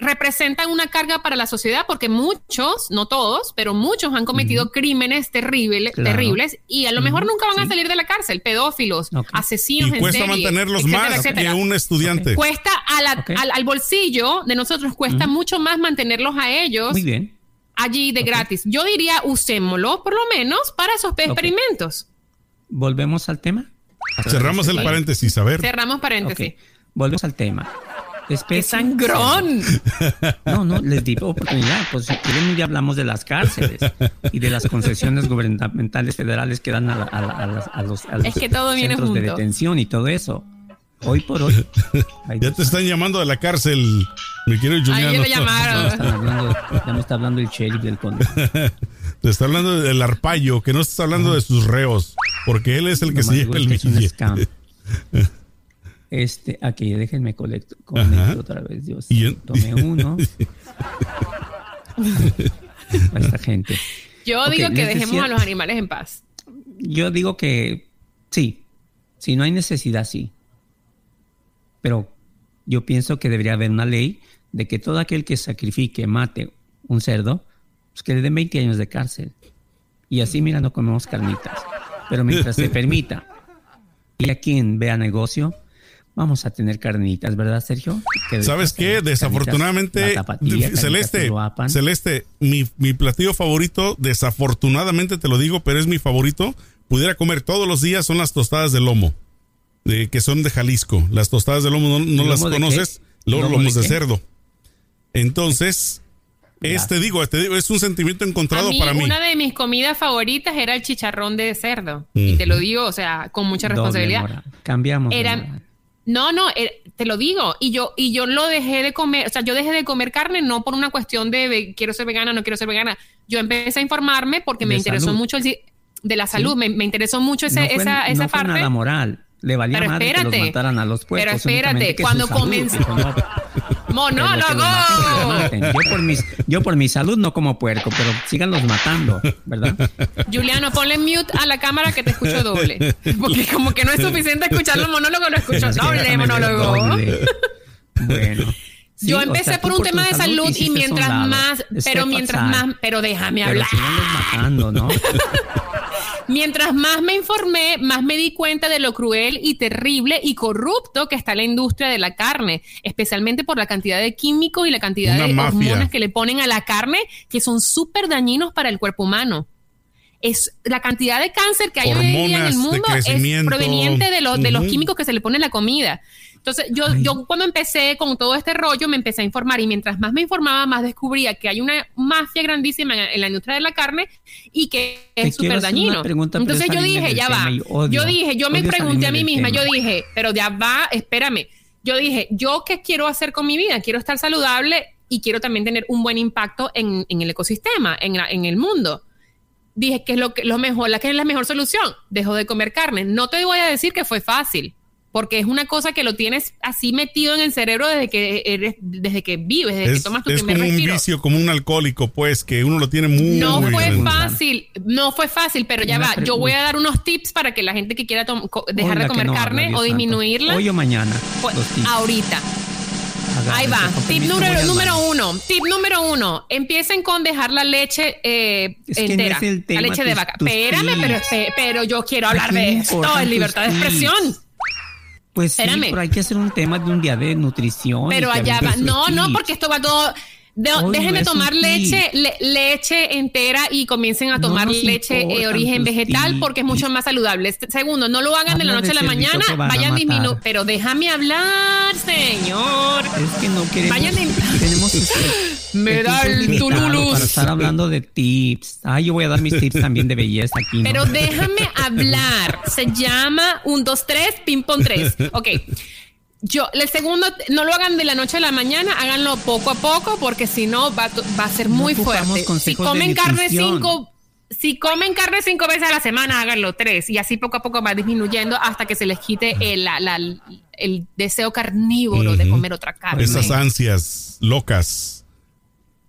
Representan una carga para la sociedad porque muchos, no todos, pero muchos han cometido crímenes terribles, Claro. terribles y a lo mejor nunca van a salir de la cárcel, pedófilos, Ok. asesinos y en cuesta serie, mantenerlos etcétera, más etcétera. que un estudiante. Cuesta a la- Ok. al, al bolsillo de nosotros, cuesta mucho más mantenerlos a ellos Muy bien. allí de gratis. Yo diría, usémoslo por lo menos para esos experimentos. Volvemos al tema. Cerramos el paréntesis. A ver. Cerramos paréntesis. Volvemos al tema. ¡Qué sangrón! No, no, les di oportunidad. Pues si quieren, ya hablamos de las cárceles y de las concesiones gubernamentales federales que dan a, la- a la- a las- a los, a los Es que todo viene centros de detención y todo eso. Hoy por hoy. ay, Ya te están llamando de la cárcel, mi querido Juliano. Me llamaron. están hablando, ya me está hablando el sheriff del condado. Te está hablando del arpayo, que no estás hablando de sus reos, porque él es el que Lo se lleva el es que es un billete. Este, aquí, déjenme colecto, conecto otra vez, Dios. Y Tomé uno. a esta gente. Yo digo que dejemos decía- a los animales en paz. Yo digo que sí. Si no hay necesidad, sí. Pero yo pienso que debería haber una ley de que todo aquel que sacrifique, mate un cerdo, pues que le den 20 años de cárcel. Y así, mira, no comemos carnitas. Pero mientras se permita y a quien vea negocio, vamos a tener carnitas, ¿verdad, Sergio? Que ¿Sabes qué? carnitas, Desafortunadamente, tapatía, Celeste. Celeste, mi, mi platillo favorito, desafortunadamente te lo digo, pero es mi favorito, pudiera comer todos los días, son las tostadas de lomo, de, que son de Jalisco. Las tostadas de lomo, ¿no, no ¿Lomo las conoces? Los ¿Lomo lomos de cerdo. Entonces, Ya. este digo, este digo, es un sentimiento A encontrado mí, para mí. una de mis comidas favoritas era el chicharrón de cerdo. Y te lo digo, o sea, con mucha Doble responsabilidad. Cambiamos. Era-. No, no, eh, te lo digo. Y yo, y yo lo dejé de comer, o sea, yo dejé de comer carne no por una cuestión de quiero ser vegana, no quiero ser vegana. Yo empecé a informarme porque me interesó mucho el, de la salud, me, me interesó mucho ese- no fue, esa, esa no fue parte. nada moral. Le valía Pero madre que los mataran a los puercos. Pero espérate, cuando salud, maten. Yo por, mis, yo por mi salud no como puerco, pero síganlos matando, ¿verdad? Juliano, ponle mute a la cámara que te escucho doble. Porque como que no es suficiente escuchar los monólogos, lo escucho doble monólogo. doble. Bueno. Sí, Yo o empecé sea, por un tema de salud y mientras más, pero mientras más, pero déjame Pero hablar. síganlos matando, ¿no? Mientras más me informé, más me di cuenta de lo cruel y terrible y corrupto que está la industria de la carne, especialmente por la cantidad de químicos y la cantidad Una de mafia. hormonas que le ponen a la carne que son súper dañinos para el cuerpo humano. Es la cantidad de cáncer que hay hoy en día en el mundo es proveniente de, los de los químicos que se le pone en la comida. Entonces, yo, Ay. yo cuando empecé con todo este rollo, me empecé a informar y mientras más me informaba, más descubría que hay una mafia grandísima en, en la industria de la carne y que es súper dañino. pregunta, Entonces es yo dije, ya va. yo dije, yo me pregunté a mí misma, yo dije, pero ya va, espérame. Yo dije, ¿yo qué quiero hacer con mi vida? Quiero estar saludable y quiero también tener un buen impacto en, en el ecosistema, en, la- en el mundo dije que es lo que lo mejor, la que es la mejor solución. Dejo de comer carne. No te voy a decir que fue fácil, porque es una cosa que lo tienes así metido en el cerebro desde que eres, desde que vives, desde que tomas tu es primer como un respiro. vicio, como un alcohólico, pues, que uno lo tiene muy... No muy fue fácil, no fue fácil, pero ya Una va. Yo voy a dar unos tips para que la gente que quiera dejar de comer no carne o disminuirla. Hoy o mañana. pues, ahorita. Ahí va. Tip número, número uno. Tip número uno. Empiecen con dejar la leche eh, Es que no entera. es el tema, la leche de vaca. Espérame, pero, pero yo quiero hablar de esto. Es libertad de expresión. Pues sí, Espérame. pero hay que hacer un tema de un día de nutrición. Pero que allá va. No, no, porque esto va todo. de- Hoy un tomar leche, le- leche entera y comiencen a tomar leche de importan origen vegetal porque es mucho más saludable. Este- Segundo, no lo hagan de la noche a la mañana. que Vayan disminuyendo. Pero déjame hablar, señor. Es que no queremos. Vayan en- Tenemos Me da el tululus. Para estar hablando de tips. Ay, yo voy a dar mis tips también de belleza aquí. ¿no? Pero déjame hablar. Se llama un, dos, tres, ping pong tres. Ok. yo, el segundo, no lo hagan de la noche a la mañana, háganlo poco a poco, porque si no va, va a ser muy No fuerte. Si comen carne cinco, si comen carne cinco veces a la semana, háganlo tres, y así poco a poco va disminuyendo hasta que se les quite el, la- la- el deseo carnívoro de comer otra carne. Esas ansias locas.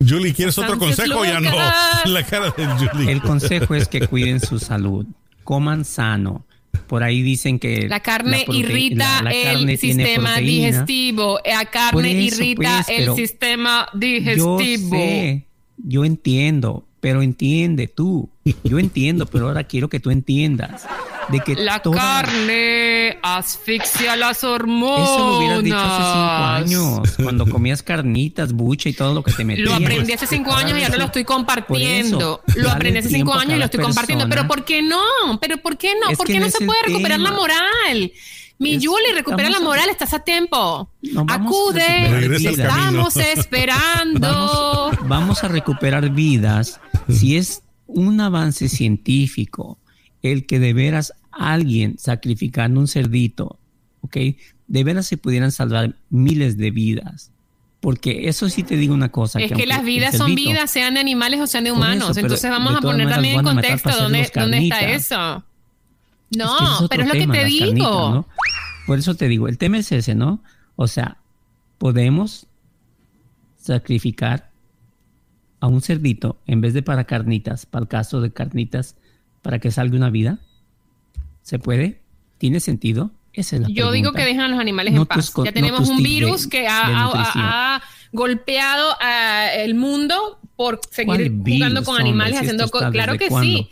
Julie, ¿quieres otro consejo? Ya no. La cara de Julie. El consejo es que cuiden su salud, coman sano. Por ahí dicen que La carne irrita la- la carne el sistema proteína. digestivo. La carne eso, irrita pues, el sistema Yo digestivo. sé, yo entiendo, pero entiende tú. Yo entiendo, pero ahora quiero que tú entiendas de que La toda- carne asfixia las hormonas. Eso lo hubieras dicho hace cinco años, cuando comías carnitas, bucha y todo lo que te metías. Lo aprendí hace cinco años y ahora lo estoy compartiendo. Eso, Lo aprendí hace cinco años y lo estoy compartiendo. Pero ¿por qué no? ¿Pero por qué no? Es ¿Por qué no se puede recuperar la moral? Mi Es- Julie, recupera la a- moral, estás a tiempo. No, Acude, estamos esperando. Vamos, vamos a recuperar vidas si es un avance científico el que de veras alguien sacrificando un cerdito, ¿ok? De veras se pudieran salvar miles de vidas. Porque eso sí te digo una cosa. Es que las vidas son vidas, sean de animales o sean de eso, humanos. Entonces vamos a poner también en contexto dónde, está eso. Es No, que es pero es lo que te digo. Por eso te digo, el tema es ese, ¿no? O sea, podemos sacrificar a un cerdito en vez de para carnitas, para el caso de carnitas, para que salga una vida. ¿Se puede? ¿Tiene sentido? Esa es la Yo digo que dejan a los animales No en paz. tus ya tenemos un virus de- que ha, golpeado al mundo por seguir ¿Cuál jugando con animales, haciendo esto co- está Claro que sí.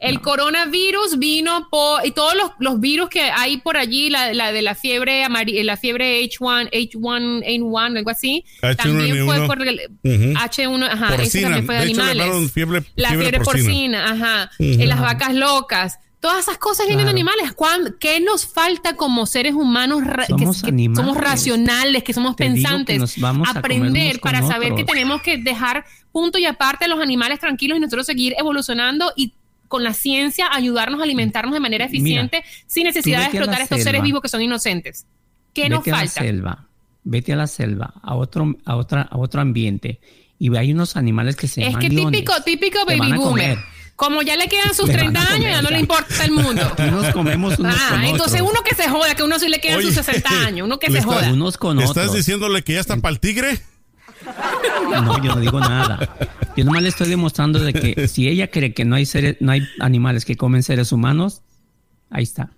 El No. coronavirus vino por y todos los, los virus que hay por allí, la, la de la fiebre amari- la fiebre H1, H1N1, algo así, H1N1. también fue por el Ujú. H1, ajá, eso Porcina. también fue de, De hecho, animales. llamaron fiebre- la fiebre fiebre, porcina. porcina, ajá, eh, las vacas locas. Todas esas cosas vienen de animales. ¿Cuán- ¿Qué nos falta como seres humanos que- Somos que, animales. somos racionales, que somos Te digo que pensantes? nos vamos a comer aprender para saber que tenemos que dejar punto y aparte a los animales tranquilos y nosotros seguir evolucionando y con la ciencia ayudarnos a alimentarnos de manera eficiente sin necesidad de explotar a estos seres vivos que son inocentes. ¿Qué nos vete a la falta? selva, vete a la selva, a otro, a otra, a otro ambiente, y hay unos animales que se Es llaman que leones. típico, típico baby a boomer. comer. Como ya le quedan sus van 30 a años, ya no le importa el mundo. Aquí nos comemos unos Ah, con entonces otros. uno que se joda, que uno sí le quedan Oye, sus 60 años, uno que ¿le se joda. Unos con ¿Estás otros. diciéndole que ya está para el tigre? No, yo no digo nada. Yo nomás le estoy demostrando de que si ella cree que no hay seres, no hay animales que comen seres humanos, ahí está.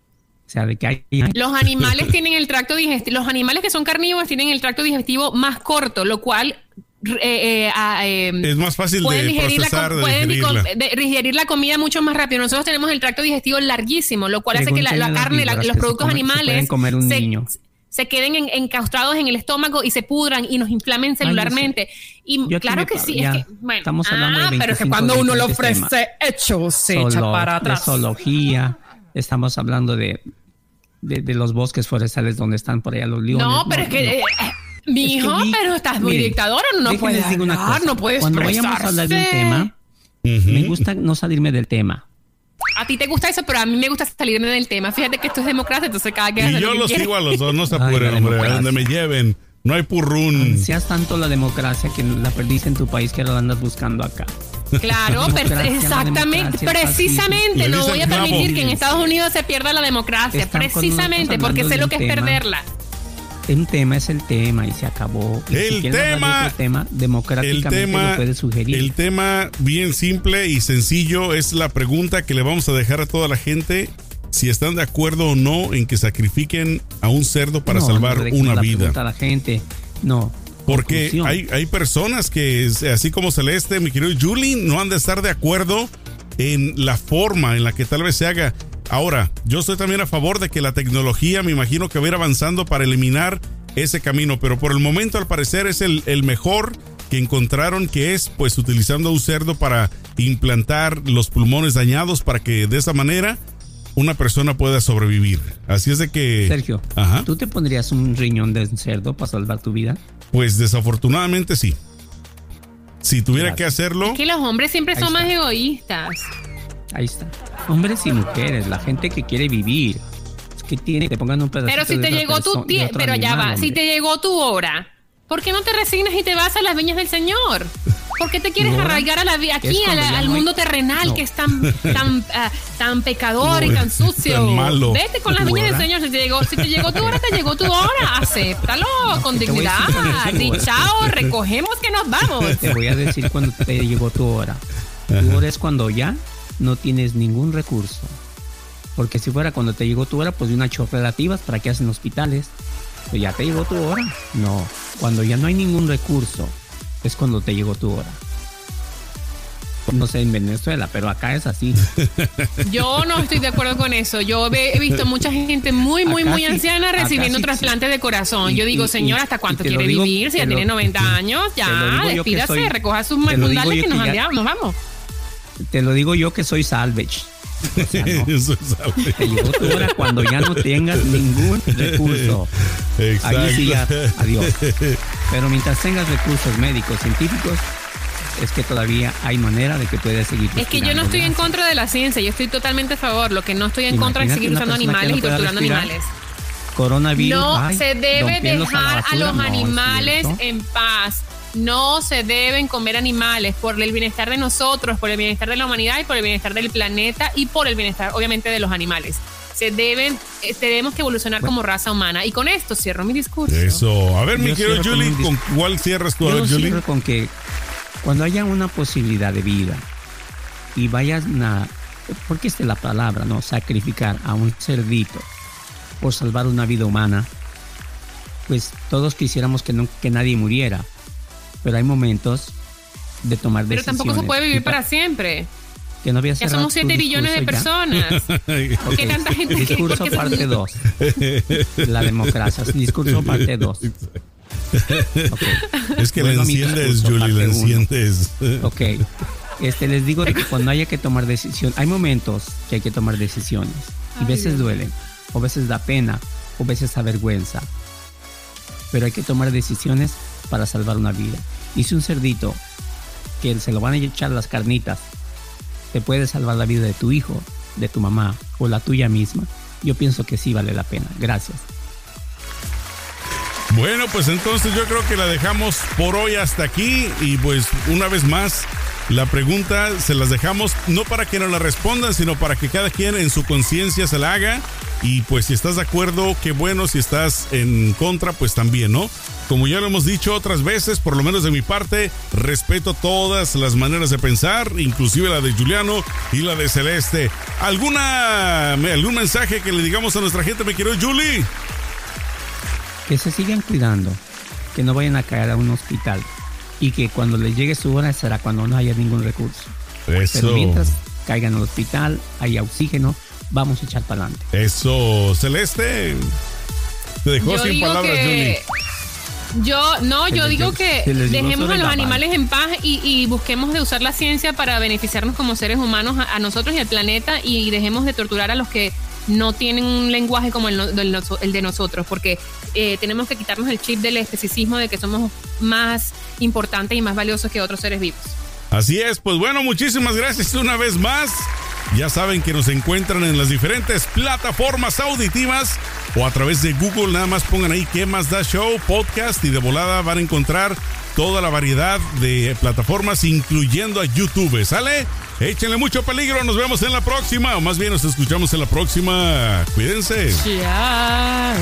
O sea, de que hay, hay- Los animales tienen el tracto digestivo, los animales que son carnívoros tienen el tracto digestivo más corto, lo cual eh, eh, eh, Es más fácil pueden de digerir la, procesar, com- de pueden digerirla. dico- de- digerir la comida mucho más rápido. Nosotros tenemos el tracto digestivo larguísimo, lo cual hace que la, carne, la- los se productos se animales pueden comer un se, niño. Se queden en- encaustrados en el estómago y se pudran y nos inflamen celularmente. Y Yo claro que sí, ya. es que, bueno, Estamos hablando de ah, pero es que 25 cuando uno lo ofrece hecho, se echa para de atrás. zoología, estamos hablando de, de, de los bosques forestales donde están por allá los leones. No, pero es que, no. eh, mi Es que hijo, pero estás muy miren, dictador, no puedes hablar, cosa. no puedes Cuando vayamos a hablar de un tema, me gusta no salirme del tema. A ti te gusta eso, pero a mí me gusta salirme del tema. Fíjate que esto es democracia, entonces cada quien Y lo yo que los quiere. sigo a los dos, no se apuren, hombre, a donde me lleven. No hay purrún. Seas tanto la democracia que la perdiste en tu país que ahora la andas buscando acá. Claro, exactamente, precisamente, no voy a permitir que en Estados Unidos se pierda la democracia, Están precisamente, porque sé lo que es tema. perderla. Un tema es el tema y se acabó. Y El tema- tema, El tema, lo puede sugerir. el tema bien simple y sencillo es la pregunta que le vamos a dejar a toda la gente si están de acuerdo o no en que sacrifiquen a un cerdo para No, salvar no una la vida. a la gente. No. Porque Conclusión. hay, hay personas que, así como Celeste, mi querido Julie, no han de estar de acuerdo en la forma en la que tal vez se haga. Ahora, yo estoy también a favor de que la tecnología, me imagino que va a ir avanzando para eliminar ese camino, pero por el momento al parecer es el, el mejor que encontraron, que es pues utilizando un cerdo para implantar los pulmones dañados para que de esa manera una persona pueda sobrevivir. Así es de que... Sergio, Ajá. ¿tú te pondrías un riñón de cerdo para salvar tu vida? Pues desafortunadamente sí. Si tuviera Claro. que hacerlo, Que los hombres siempre son más egoístas. Ahí está. Hombres y mujeres, la gente que quiere vivir. ¿qué tiene? Que te pongan un pedacito Pero si de te llegó tu perso- de tie- otro pero ya animal, va, si hombre. te llegó tu hora, ¿por qué no te resignas y te vas a las viñas del Señor? ¿Por qué te quieres ¿Mi hora? arraigar a la Es aquí a la- ya al no hay- mundo terrenal No. que es tan tan ah, tan pecador y tan sucio? Tan malo. Vete con las ¿Tu viñas del? Señor, si te llegó, si te llegó tu hora, te llegó tu hora, acéptalo con que dignidad. es hora. chao, recogemos que nos vamos. Te voy a decir cuando te llegó tu hora. Tu hora es cuando ya no tienes ningún recurso. Porque si fuera cuando te llegó tu hora, pues de unas relativas para que hacen hospitales. Pero ya te llegó tu hora. No, cuando ya no hay ningún recurso, es cuando te llegó tu hora. No sé en Venezuela, pero acá es así. Yo no estoy de acuerdo con eso. Yo he visto mucha gente muy, muy, Acá muy sí, anciana recibiendo sí, trasplante de corazón. Y- Yo digo, señor, ¿hasta cuánto quiere digo- vivir? Si ya lo- tiene 90 años, ya, despídase, soy- recoja sus yo que nos, que ya- nos vamos. Te lo digo yo que soy salvage. O sea, no. Eso es algo. Te llegó tu hora cuando ya no tengas ningún recurso. Exacto. Ahí sí ya, adiós. Pero mientras tengas recursos médicos, científicos, es que todavía hay manera de que puedas seguir. Es que yo no estoy en contra de la ciencia, yo estoy totalmente a favor. Lo que no estoy en contra es seguir usando animales no y torturando respirar. animales. Coronavirus. No ay, se debe dejar a los no, animales en paz. No se deben comer animales por el bienestar de nosotros, por el bienestar de la humanidad y por el bienestar del planeta y por el bienestar, obviamente, de los animales. Se deben, eh, tenemos que evolucionar como raza humana. Y con esto cierro mi discurso. Eso. A ver, mi querido con Julie, ¿con cuál cierras tú? A Yo ver, Julie. cierro con que cuando haya una posibilidad de vida y vayas a, porque esta es la palabra, ¿no? Sacrificar a un cerdito por salvar una vida humana, pues todos quisiéramos que, no, que nadie muriera, pero hay momentos de tomar Pero decisiones. tampoco se puede vivir para siempre. Que no voy a Ya somos tu 7 billones de personas. ¿Por qué tanta gente Discurso parte 2. La democracia. Discurso parte 2. Es que Vuelvo la enciendes, Julie, la parte uno. enciendes. Ok. Este, les digo de que cuando haya que tomar decisión, hay momentos que hay que tomar decisiones. Y Ay, veces Dios. duelen, o veces da pena, o veces da vergüenza. Pero hay que tomar decisiones para salvar una vida. Si un cerdito que se lo van a echar las carnitas te puede salvar la vida de tu hijo, de tu mamá o la tuya misma, yo pienso que sí vale la pena. Gracias. Bueno, pues entonces yo creo que la dejamos por hoy hasta aquí y pues una vez más la pregunta se las dejamos no para que nos la respondan, sino para que cada quien en su conciencia se la haga y pues si estás de acuerdo, qué bueno, si estás en contra, pues también, ¿no? Como ya lo hemos dicho otras veces, por lo menos de mi parte, respeto todas las maneras de pensar, inclusive la de Juliano y la de Celeste. ¿Alguna, algún mensaje que le digamos a nuestra gente, me quiero Julie? que se sigan cuidando, que no vayan a caer a un hospital y que cuando les llegue su hora será cuando no haya ningún recurso. Eso. Pero mientras caigan al hospital, haya oxígeno, vamos a echar para adelante. Eso, Celeste. Te dejó Yo sin digo palabras, que yo no, yo digo que dejemos a los animales en paz y, y busquemos de usar la ciencia para beneficiarnos como seres humanos a, a nosotros y al planeta y dejemos de torturar a los que no tienen un lenguaje como el, no- del noso- el de nosotros, porque eh, tenemos que quitarnos el chip del especicismo de que somos más importantes y más valiosos que otros seres vivos. Así es, pues bueno, muchísimas gracias una vez más. Ya saben que nos encuentran en las diferentes plataformas auditivas o a través de Google, nada más pongan ahí qué más da show, podcast y de volada van a encontrar toda la variedad de plataformas, incluyendo a YouTube. ¿Sale? Échenle mucho peligro, nos vemos en la próxima, o más bien nos escuchamos en la próxima. Cuídense. Chao.